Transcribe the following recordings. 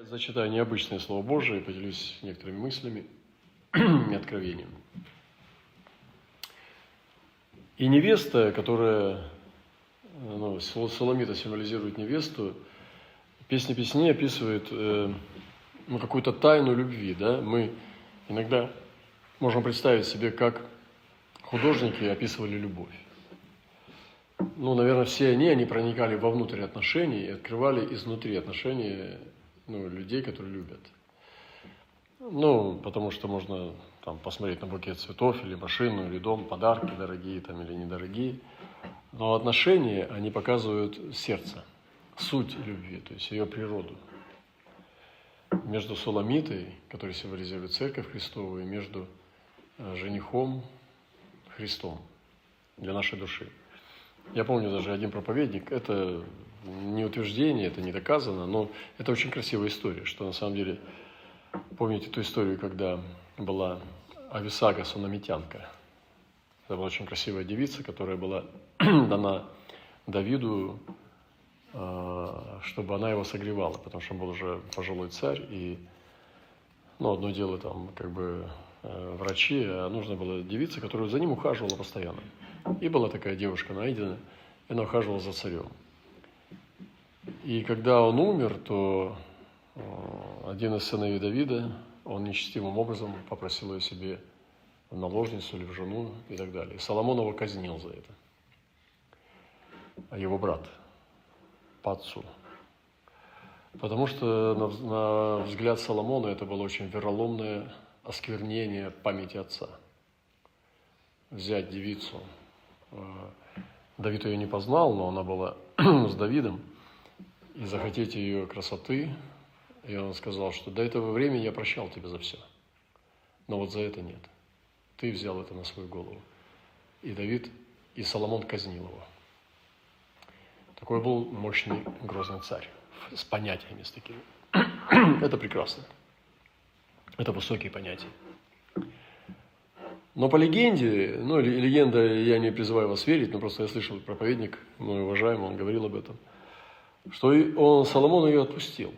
Зачитаю необычное Слово Божие, поделюсь некоторыми мыслями и откровением. И невеста, которая, ну, Соломита символизирует невесту, песня песней описывает э, ну, какую-то тайну любви. Да? Мы иногда можем представить себе, как художники описывали любовь. Ну, наверное, все они, они проникали вовнутрь отношений и открывали изнутри отношения ну, людей, которые любят. Ну, потому что можно там, посмотреть на букет цветов, или машину, или дом, подарки дорогие там, или недорогие. Но отношения, они показывают сердце, суть любви, то есть ее природу. Между Суламитой, который символизирует Церковь Христову, и между э, женихом Христом для нашей души. Я помню даже один проповедник, это не утверждение, это не доказано, но это очень красивая история, что на самом деле, помните ту историю, когда была Ависага Сунамитянка. Это была очень красивая девица, которая была дана Давиду, а, чтобы она его согревала, потому что он был уже пожилой царь, и ну, одно дело там как бы э, врачи, а нужно было девица, которая за ним ухаживала постоянно. И была такая девушка найдена, и она ухаживала за царем. И когда он умер, то э, один из сыновей Давида, он нечестивым образом попросил ее себе в наложницу или в жену и так далее. Соломон его казнил за это. А его брат по отцу. Потому что на, на взгляд Соломона это было очень вероломное осквернение памяти отца. Взять девицу. Э, Давид ее не познал, но она была с Давидом – и захотеть ее красоты. И он сказал, что до этого времени я прощал тебя за все. Но вот за это нет. Ты взял это на свою голову. И Давид, и Соломон казнил его. Такой был мощный, грозный царь. С понятиями с такими. Это прекрасно. Это высокие понятия. Но по легенде, ну, легенда, я не призываю вас верить, но просто я слышал проповедник, мой уважаемый, он говорил об этом – что он, Соломон ее отпустил.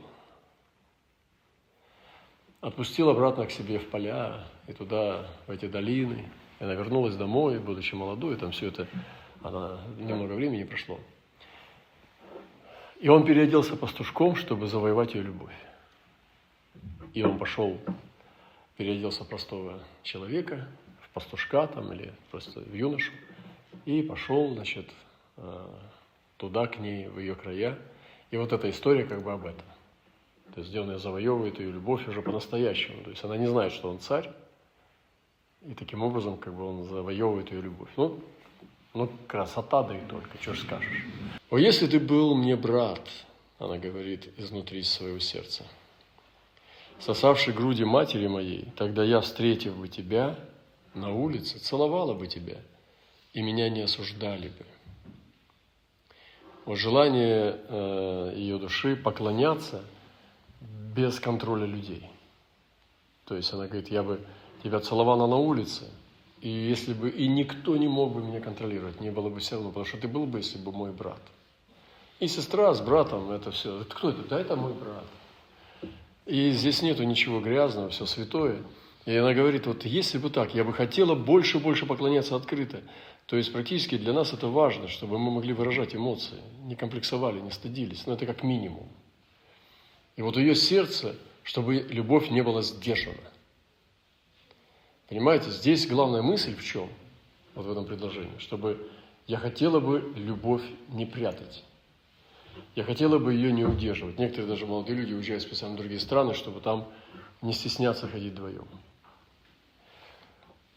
Отпустил обратно к себе в поля и туда, в эти долины. И она вернулась домой, будучи молодой, там все это, она, немного времени прошло. И он переоделся пастушком, чтобы завоевать ее любовь. И он пошел, переоделся простого человека, в пастушка там или просто в юношу, и пошел, значит, э, туда, к ней, в ее края, и вот эта история как бы об этом. То есть, где он ее завоевывает, ее любовь уже по-настоящему. То есть, она не знает, что он царь, и таким образом как бы он завоевывает ее любовь. Ну, ну красота да и только, что ж скажешь. «О, если ты был мне брат», она говорит изнутри своего сердца, сосавший груди матери моей, тогда я, встретив бы тебя на улице, целовала бы тебя, и меня не осуждали бы вот желание э, ее души поклоняться без контроля людей. То есть она говорит, я бы тебя целовала на улице, и если бы и никто не мог бы меня контролировать, не было бы все равно, потому что ты был бы, если бы мой брат. И сестра с братом, это все. Кто это? Да, это мой брат. И здесь нету ничего грязного, все святое. И она говорит, вот если бы так, я бы хотела больше и больше поклоняться открыто. То есть практически для нас это важно, чтобы мы могли выражать эмоции, не комплексовали, не стыдились. Но это как минимум. И вот ее сердце, чтобы любовь не была сдержана. Понимаете, здесь главная мысль в чем? Вот в этом предложении. Чтобы я хотела бы любовь не прятать. Я хотела бы ее не удерживать. Некоторые даже молодые люди уезжают специально в другие страны, чтобы там не стесняться ходить вдвоем.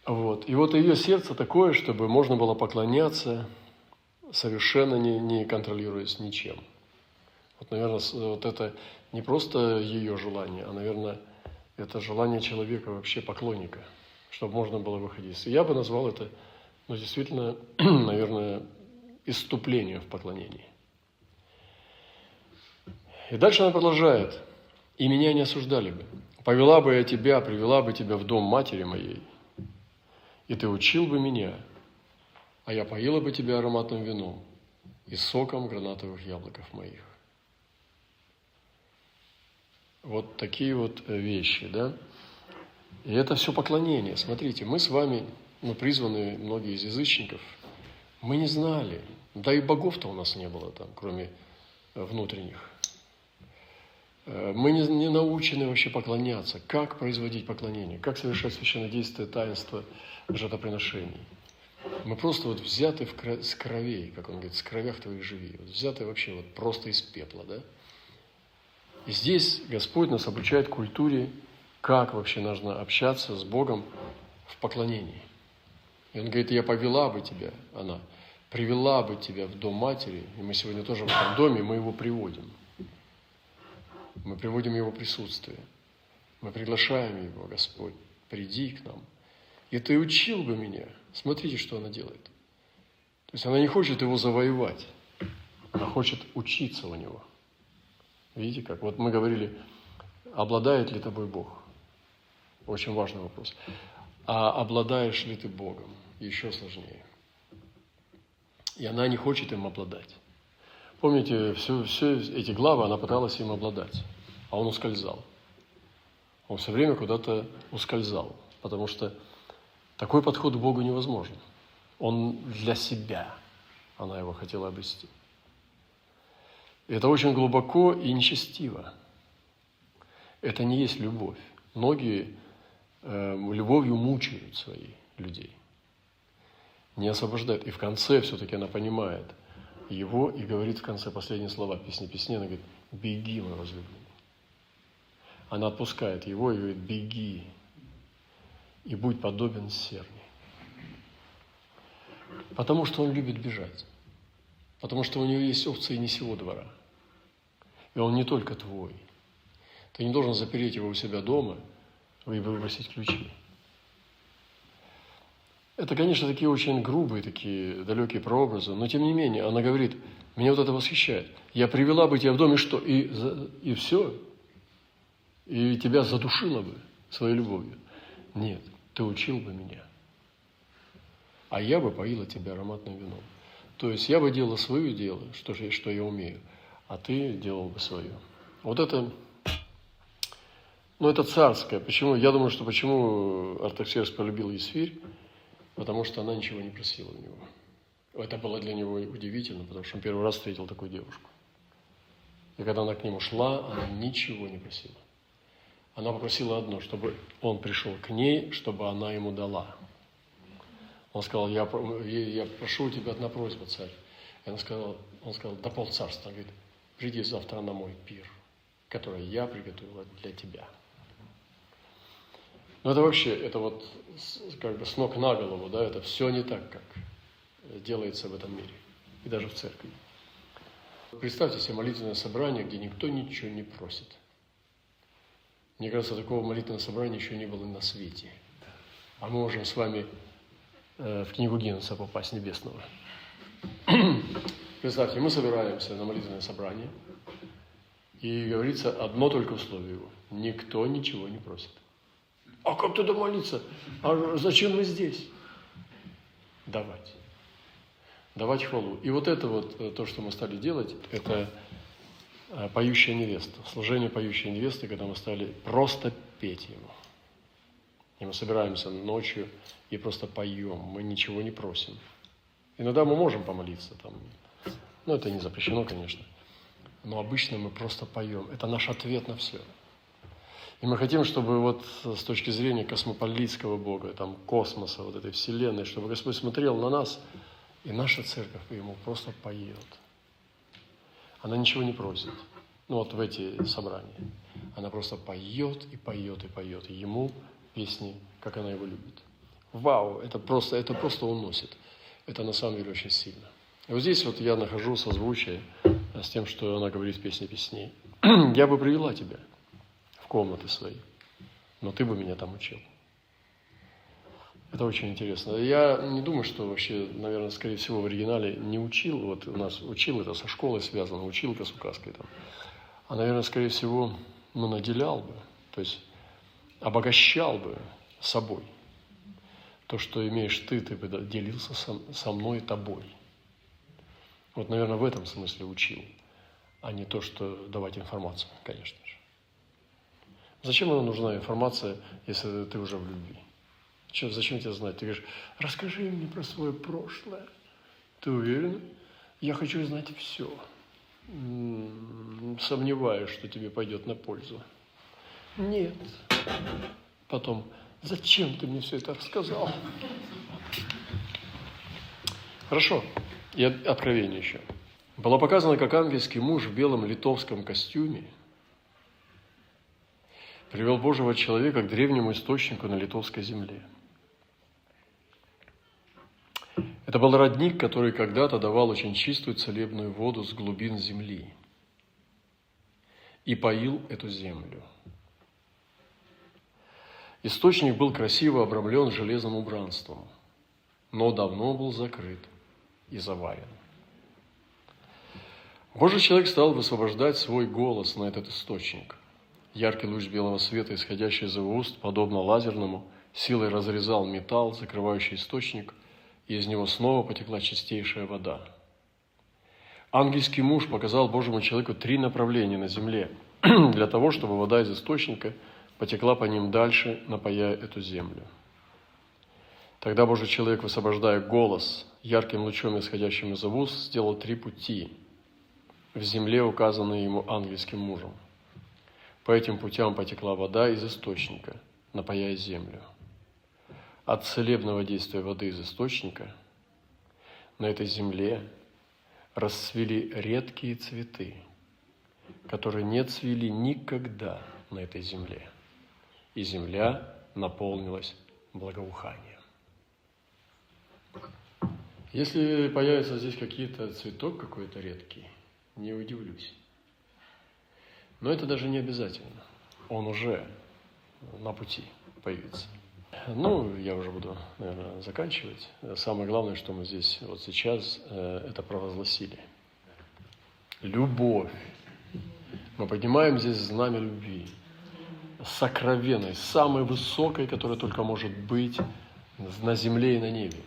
Вот. И вот ее сердце такое, чтобы можно было поклоняться, совершенно не, не контролируясь ничем. Вот, наверное, вот это не просто ее желание, а, наверное, это желание человека вообще поклонника, чтобы можно было выходить. Я бы назвал это, ну, действительно, наверное, иступление в поклонении. И дальше она продолжает. «И меня не осуждали бы. Повела бы я тебя, привела бы тебя в дом матери моей, и ты учил бы меня, а я поила бы тебя ароматным вином и соком гранатовых яблоков моих. Вот такие вот э, вещи, да. И это все поклонение. Смотрите, мы с вами, мы призваны, многие из язычников, мы не знали, да и богов-то у нас не было там, кроме э, внутренних. Э, мы не, не научены вообще поклоняться, как производить поклонение, как совершать священнодействие, таинство жертвоприношений. Мы просто вот взяты в кро... с кровей, как он говорит, с кровях твоих живи. Вот взяты вообще вот просто из пепла, да? И здесь Господь нас обучает культуре, как вообще нужно общаться с Богом в поклонении. И Он говорит, я повела бы тебя, она, привела бы тебя в дом матери, и мы сегодня тоже в этом доме, мы его приводим. Мы приводим его присутствие. Мы приглашаем его, Господь, приди к нам. И ты учил бы меня. Смотрите, что она делает. То есть она не хочет его завоевать, она хочет учиться у него. Видите как? Вот мы говорили, обладает ли тобой Бог? Очень важный вопрос. А обладаешь ли ты Богом? Еще сложнее. И она не хочет им обладать. Помните, все, все эти главы она пыталась им обладать, а он ускользал. Он все время куда-то ускользал, потому что такой подход к Богу невозможен. Он для себя, она его хотела обрести. И это очень глубоко и нечестиво. Это не есть любовь. Многие э, любовью мучают своих людей, не освобождают. И в конце все-таки она понимает его и говорит в конце последние слова песни песни, она говорит, беги, мой возлюбленный. Она отпускает его и говорит, беги, и будь подобен серне. Потому что он любит бежать. Потому что у него есть овцы и не сего двора – и он не только твой. Ты не должен запереть его у себя дома и выбросить ключи. Это, конечно, такие очень грубые, такие далекие прообразы, но тем не менее, она говорит, меня вот это восхищает. Я привела бы тебя в дом, и что? И, и все? И тебя задушила бы своей любовью? Нет, ты учил бы меня. А я бы поила тебя ароматным вином. То есть я бы делала свое дело, что, что я умею – а ты делал бы свое. Вот это, ну это царское. Почему? Я думаю, что почему Артаксеркс полюбил Есфирь, потому что она ничего не просила у него. Это было для него удивительно, потому что он первый раз встретил такую девушку. И когда она к нему шла, она ничего не просила. Она попросила одно, чтобы он пришел к ней, чтобы она ему дала. Он сказал, я, я прошу у тебя одна просьба, царь. И она сказала, он сказал, да пол царства. Он говорит, приди завтра на мой пир, который я приготовила для тебя. Но это вообще, это вот как бы с ног на голову, да, это все не так, как делается в этом мире, и даже в церкви. Представьте себе молитвенное собрание, где никто ничего не просит. Мне кажется, такого молитвенного собрания еще не было на свете. А мы можем с вами э, в книгу Гиннесса попасть небесного. Представьте, мы собираемся на молитвенное собрание, и говорится одно только условие его. Никто ничего не просит. А как туда молиться? А зачем мы здесь? Давать. Давать хвалу. И вот это вот, э, то, что мы стали делать, это э, поющая невеста. Служение поющей невесты, когда мы стали просто петь ему. И мы собираемся ночью и просто поем. Мы ничего не просим. Иногда мы можем помолиться, там, ну, это не запрещено, конечно. Но обычно мы просто поем. Это наш ответ на все. И мы хотим, чтобы вот с точки зрения космополитского Бога, там, космоса, вот этой вселенной, чтобы Господь смотрел на нас, и наша церковь ему просто поет. Она ничего не просит. Ну вот в эти собрания. Она просто поет и поет и поет. Ему песни, как она его любит. Вау, это просто, это просто уносит. Это на самом деле очень сильно. И вот здесь вот я нахожу созвучие с тем, что она говорит в песне песней. Я бы привела тебя комнаты свои, но ты бы меня там учил. Это очень интересно. Я не думаю, что вообще, наверное, скорее всего, в оригинале не учил. Вот у нас учил это со школой связано, училка с указкой там. А, наверное, скорее всего, ну, наделял бы, то есть обогащал бы собой. То, что имеешь ты, ты бы делился со, со мной тобой. Вот, наверное, в этом смысле учил, а не то, что давать информацию, конечно. Зачем нам нужна информация, если ты уже в любви? Че, зачем тебе знать? Ты говоришь, расскажи мне про свое прошлое. Ты уверен? Я хочу знать все. Сомневаюсь, что тебе пойдет на пользу. Нет. Потом, зачем ты мне все это рассказал? Хорошо. И откровение еще. Было показано, как ангельский муж в белом литовском костюме привел Божьего человека к древнему источнику на литовской земле. Это был родник, который когда-то давал очень чистую целебную воду с глубин земли и поил эту землю. Источник был красиво обрамлен железным убранством, но давно был закрыт и заварен. Божий человек стал высвобождать свой голос на этот источник. Яркий луч белого света, исходящий из его уст, подобно лазерному, силой разрезал металл, закрывающий источник, и из него снова потекла чистейшая вода. Ангельский муж показал Божьему человеку три направления на земле для того, чтобы вода из источника потекла по ним дальше, напаяя эту землю. Тогда Божий человек, высвобождая голос ярким лучом, исходящим из уст, сделал три пути – в земле, указанной ему ангельским мужем. По этим путям потекла вода из источника, напаяя землю. От целебного действия воды из источника на этой земле расцвели редкие цветы, которые не цвели никогда на этой земле. И земля наполнилась благоуханием. Если появится здесь какие-то цветок какой-то редкий – не удивлюсь. Но это даже не обязательно. Он уже на пути появится. Ну, я уже буду, наверное, заканчивать. Самое главное, что мы здесь вот сейчас э, это провозгласили. Любовь. Мы поднимаем здесь знамя любви. Сокровенной, самой высокой, которая только может быть на земле и на небе.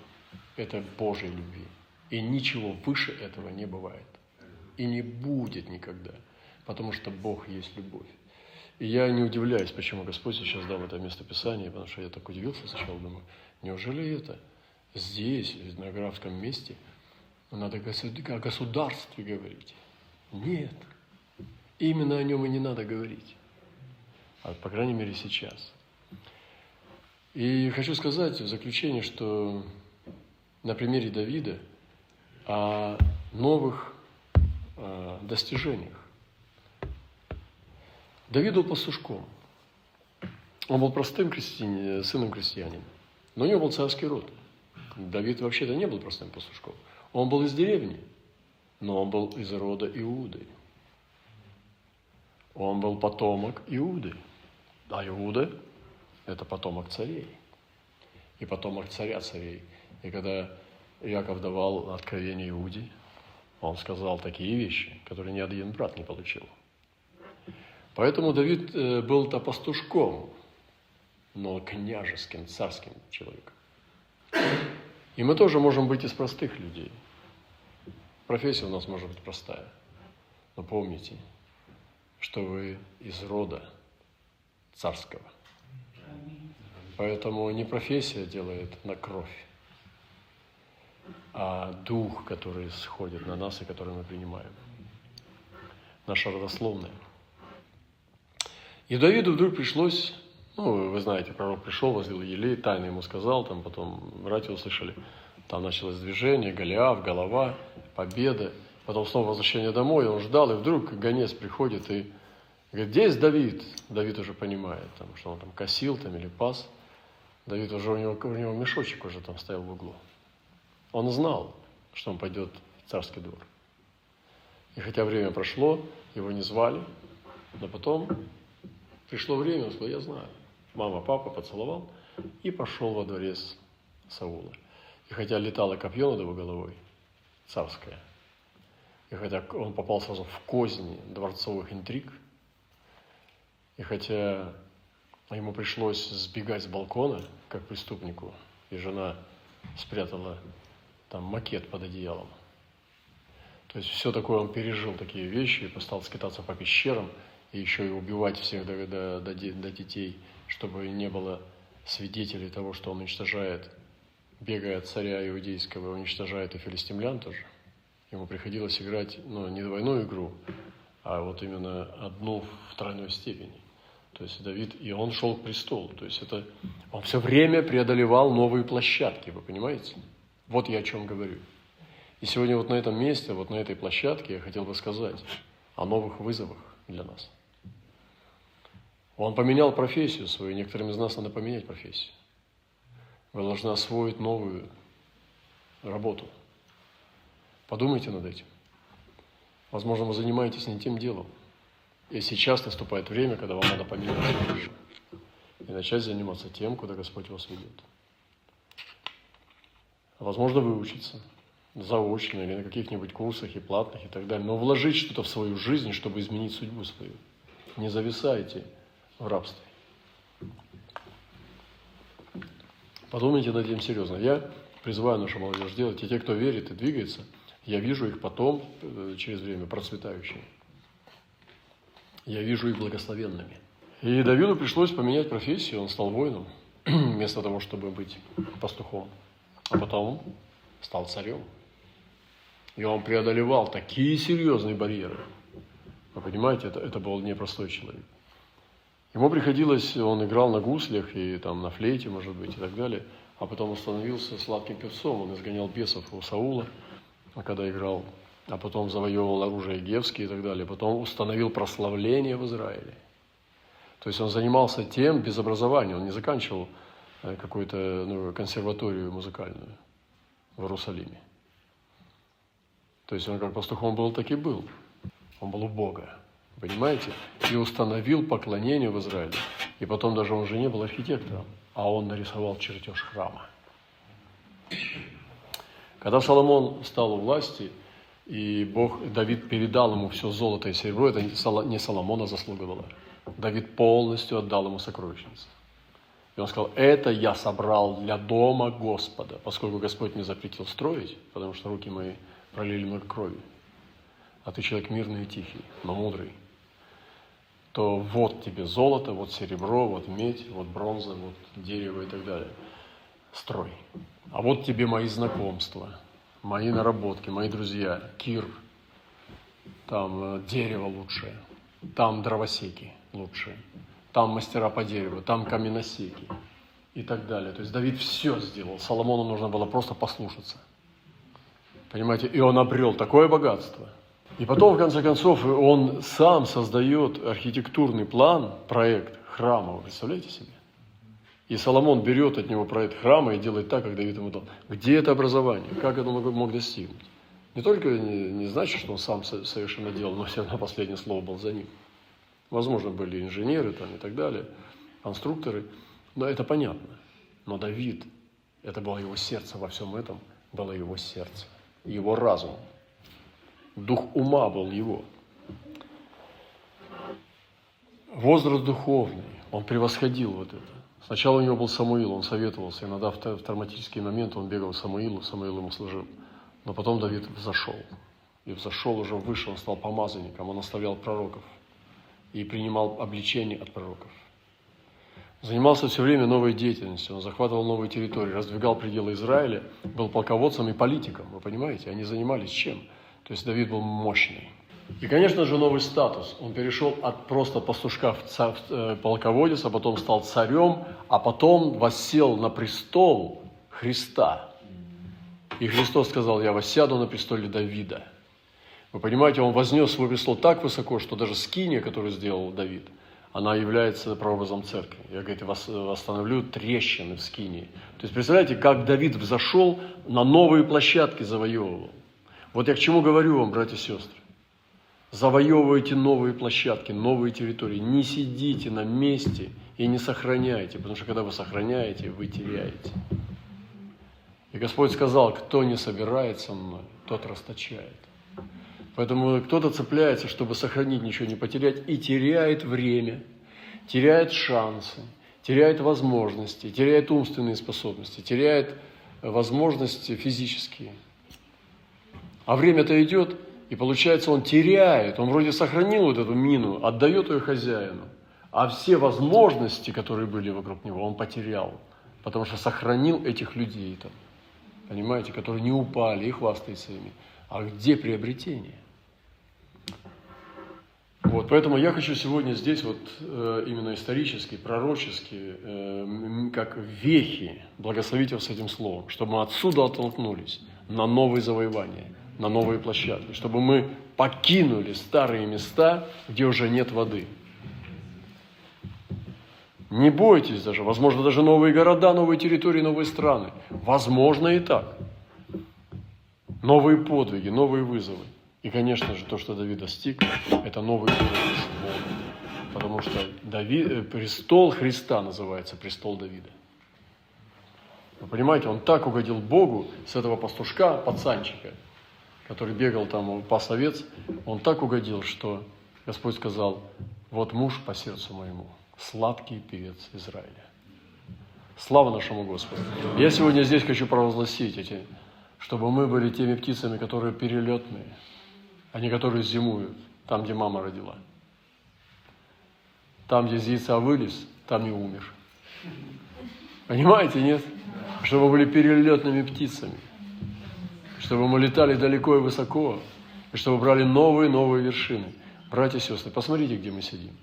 Это Божьей любви. И ничего выше этого не бывает и не будет никогда, потому что Бог есть любовь. И я не удивляюсь, почему Господь сейчас дал это место Писания, потому что я так удивился сначала, думаю, неужели это здесь, в этнографском месте, надо о государстве говорить? Нет, именно о нем и не надо говорить, а, по крайней мере сейчас. И хочу сказать в заключение, что на примере Давида о новых Э, достижениях. Давид был пастушком. Он был простым крестьянином, сыном крестьянина. Но у него был царский род. Давид вообще-то не был простым пастушком. Он был из деревни, но он был из рода Иуды. Он был потомок Иуды. А Иуда – это потомок царей. И потомок царя царей. И когда Яков давал откровение Иуде, он сказал такие вещи, которые ни один брат не получил. Поэтому Давид э, был-то пастушком, но княжеским, царским человеком. И мы тоже можем быть из простых людей. Профессия у нас может быть простая. Но помните, что вы из рода царского. Поэтому не профессия делает на кровь, а дух, который сходит на нас и который мы принимаем. Наша родословная. И Давиду вдруг пришлось, ну, вы знаете, пророк пришел, возлил елей, тайно ему сказал, там потом братья услышали, там началось движение, Голиаф, голова, победа, потом снова возвращение домой, он ждал, и вдруг гонец приходит и говорит, здесь Давид. Давид уже понимает, там, что он там косил там, или пас. Давид уже, у него, у него мешочек уже там стоял в углу. Он знал, что он пойдет в царский двор. И хотя время прошло, его не звали, но потом пришло время, он сказал, я знаю. Мама, папа поцеловал и пошел во дворец Саула. И хотя летало копье над его головой, царское, и хотя он попал сразу в козни дворцовых интриг, и хотя ему пришлось сбегать с балкона, как преступнику, и жена спрятала там макет под одеялом. То есть все такое он пережил, такие вещи, и стал скитаться по пещерам, еще и убивать всех до, до, до, до детей, чтобы не было свидетелей того, что он уничтожает, бегая от царя иудейского, уничтожает и филистимлян тоже. Ему приходилось играть, ну, не двойную игру, а вот именно одну в тройной степени. То есть Давид, и он шел к престолу. То есть это, он все время преодолевал новые площадки, вы понимаете? Вот я о чем говорю. И сегодня вот на этом месте, вот на этой площадке я хотел бы сказать о новых вызовах для нас. Он поменял профессию свою, некоторым из нас надо поменять профессию. Вы должны освоить новую работу. Подумайте над этим. Возможно, вы занимаетесь не тем делом. И сейчас наступает время, когда вам надо поменять жизнь и начать заниматься тем, куда Господь вас ведет. Возможно, выучиться заочно или на каких-нибудь курсах и платных и так далее, но вложить что-то в свою жизнь, чтобы изменить судьбу свою. Не зависайте в рабстве. Подумайте над этим серьезно. Я призываю нашу молодежь делать, и те, кто верит и двигается, я вижу их потом, э, через время, процветающими. Я вижу их благословенными. И Давиду пришлось поменять профессию, он стал воином, вместо того, чтобы быть пастухом. А потом стал царем. И он преодолевал такие серьезные барьеры. Вы понимаете, это, это был непростой человек. Ему приходилось, он играл на гуслях и там на флейте, может быть, и так далее, а потом он становился сладким певцом, он изгонял бесов у Саула, когда играл, а потом завоевывал оружие Гевские и так далее, потом установил прославление в Израиле. То есть он занимался тем без образования, он не заканчивал э, какую-то ну, консерваторию музыкальную в Иерусалиме. То есть он как пастухом был, так и был. Он был у Бога. Понимаете? И установил поклонение в Израиле. И потом даже он же не был архитектором, а он нарисовал чертеж храма. Когда Соломон стал у власти, и Бог, Давид передал ему все золото и серебро, это не Соломона заслуга была. Давид полностью отдал ему сокровищницу. И он сказал, это я собрал для дома Господа, поскольку Господь мне запретил строить, потому что руки мои пролили много крови. А ты человек мирный и тихий, но мудрый то вот тебе золото, вот серебро, вот медь, вот бронза, вот дерево и так далее. Строй. А вот тебе мои знакомства, мои наработки, мои друзья, кир, там э, дерево лучшее, там дровосеки лучшие, там мастера по дереву, там каменосеки и так далее. То есть Давид все сделал, Соломону нужно было просто послушаться. Понимаете, и он обрел такое богатство – и потом, в конце концов, он сам создает архитектурный план, проект храма, вы представляете себе? И Соломон берет от него проект храма и делает так, как Давид ему дал. Где это образование? Как это мог, мог достигнуть? Не только не, не значит, что он сам совершенно делал, но все равно последнее слово было за ним. Возможно, были инженеры там и так далее, конструкторы, но это понятно. Но Давид, это было его сердце во всем этом, было его сердце, его разум, дух ума был его. Возраст духовный, он превосходил вот это. Сначала у него был Самуил, он советовался, иногда в травматический момент он бегал к Самуилу, Самуил ему служил. Но потом Давид взошел. И взошел уже выше, он стал помазанником, он оставлял пророков и принимал обличение от пророков. Занимался все время новой деятельностью, он захватывал новые территории, раздвигал пределы Израиля, был полководцем и политиком, вы понимаете? Они занимались чем? То есть Давид был мощный. И, конечно же, новый статус. Он перешел от просто пастушка в, царь, в э, полководец, а потом стал царем, а потом воссел на престол Христа. И Христос сказал, я воссяду на престоле Давида. Вы понимаете, он вознес свой престол так высоко, что даже скиния, которую сделал Давид, она является прообразом церкви. Я, говорит, восстановлю трещины в скинии. То есть, представляете, как Давид взошел на новые площадки завоевывал. Вот я к чему говорю вам, братья и сестры. Завоевывайте новые площадки, новые территории. Не сидите на месте и не сохраняйте, потому что когда вы сохраняете, вы теряете. И Господь сказал, кто не собирает со мной, тот расточает. Поэтому кто-то цепляется, чтобы сохранить, ничего не потерять, и теряет время, теряет шансы, теряет возможности, теряет умственные способности, теряет возможности физические. А время-то идет, И получается, он теряет, он вроде сохранил вот эту мину, отдает ее хозяину, а все возможности, которые были вокруг него, он потерял, потому что сохранил этих людей там, понимаете, которые не упали и хвастается ими. А где приобретение? Вот, поэтому я хочу сегодня здесь вот э, именно исторически, пророчески, э, как вехи благословить вас этим словом, чтобы мы отсюда оттолкнулись на новые завоевания, на новые площадки, чтобы мы покинули старые места, где уже нет воды. Не бойтесь даже, возможно, даже новые города, новые территории, новые страны. Возможно и так. Новые подвиги, новые вызовы. И, конечно же, то, что Давид достиг, это новый уровень с Богом. Потому что Давид, э, престол Христа называется престол Давида. Вы понимаете, он так угодил Богу с этого пастушка, пацанчика, который бегал там по овец, он так угодил, что Господь сказал, вот муж по сердцу моему, сладкий певец Израиля. Слава нашему Господу. Я сегодня здесь хочу провозгласить эти, чтобы мы были теми птицами, которые перелетные, а не которые зимуют там, где мама родила. Там, где из яйца вылез, там не умер. Понимаете, нет? Чтобы были перелетными птицами. Чтобы мы летали далеко и высоко. И чтобы брали новые-новые вершины. Братья и сестры, посмотрите, где мы сидим.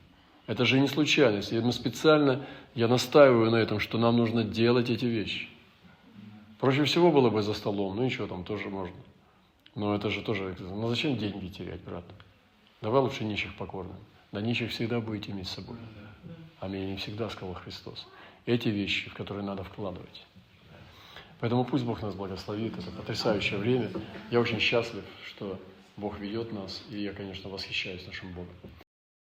Это же не случайность. И мы специально, я настаиваю на этом, что нам нужно делать эти вещи. Проще всего было бы за столом, ну ничего, там тоже можно. Но это же тоже, ну зачем деньги терять, брат? Давай лучше нищих покорным. Да нищих всегда будете иметь с собой. Аминь. Не всегда, сказал Христос. Эти вещи, в которые надо вкладывать. Поэтому пусть Бог нас благословит. Это потрясающее время. Я очень счастлив, что Бог ведет нас. И я, конечно, восхищаюсь нашим Богом.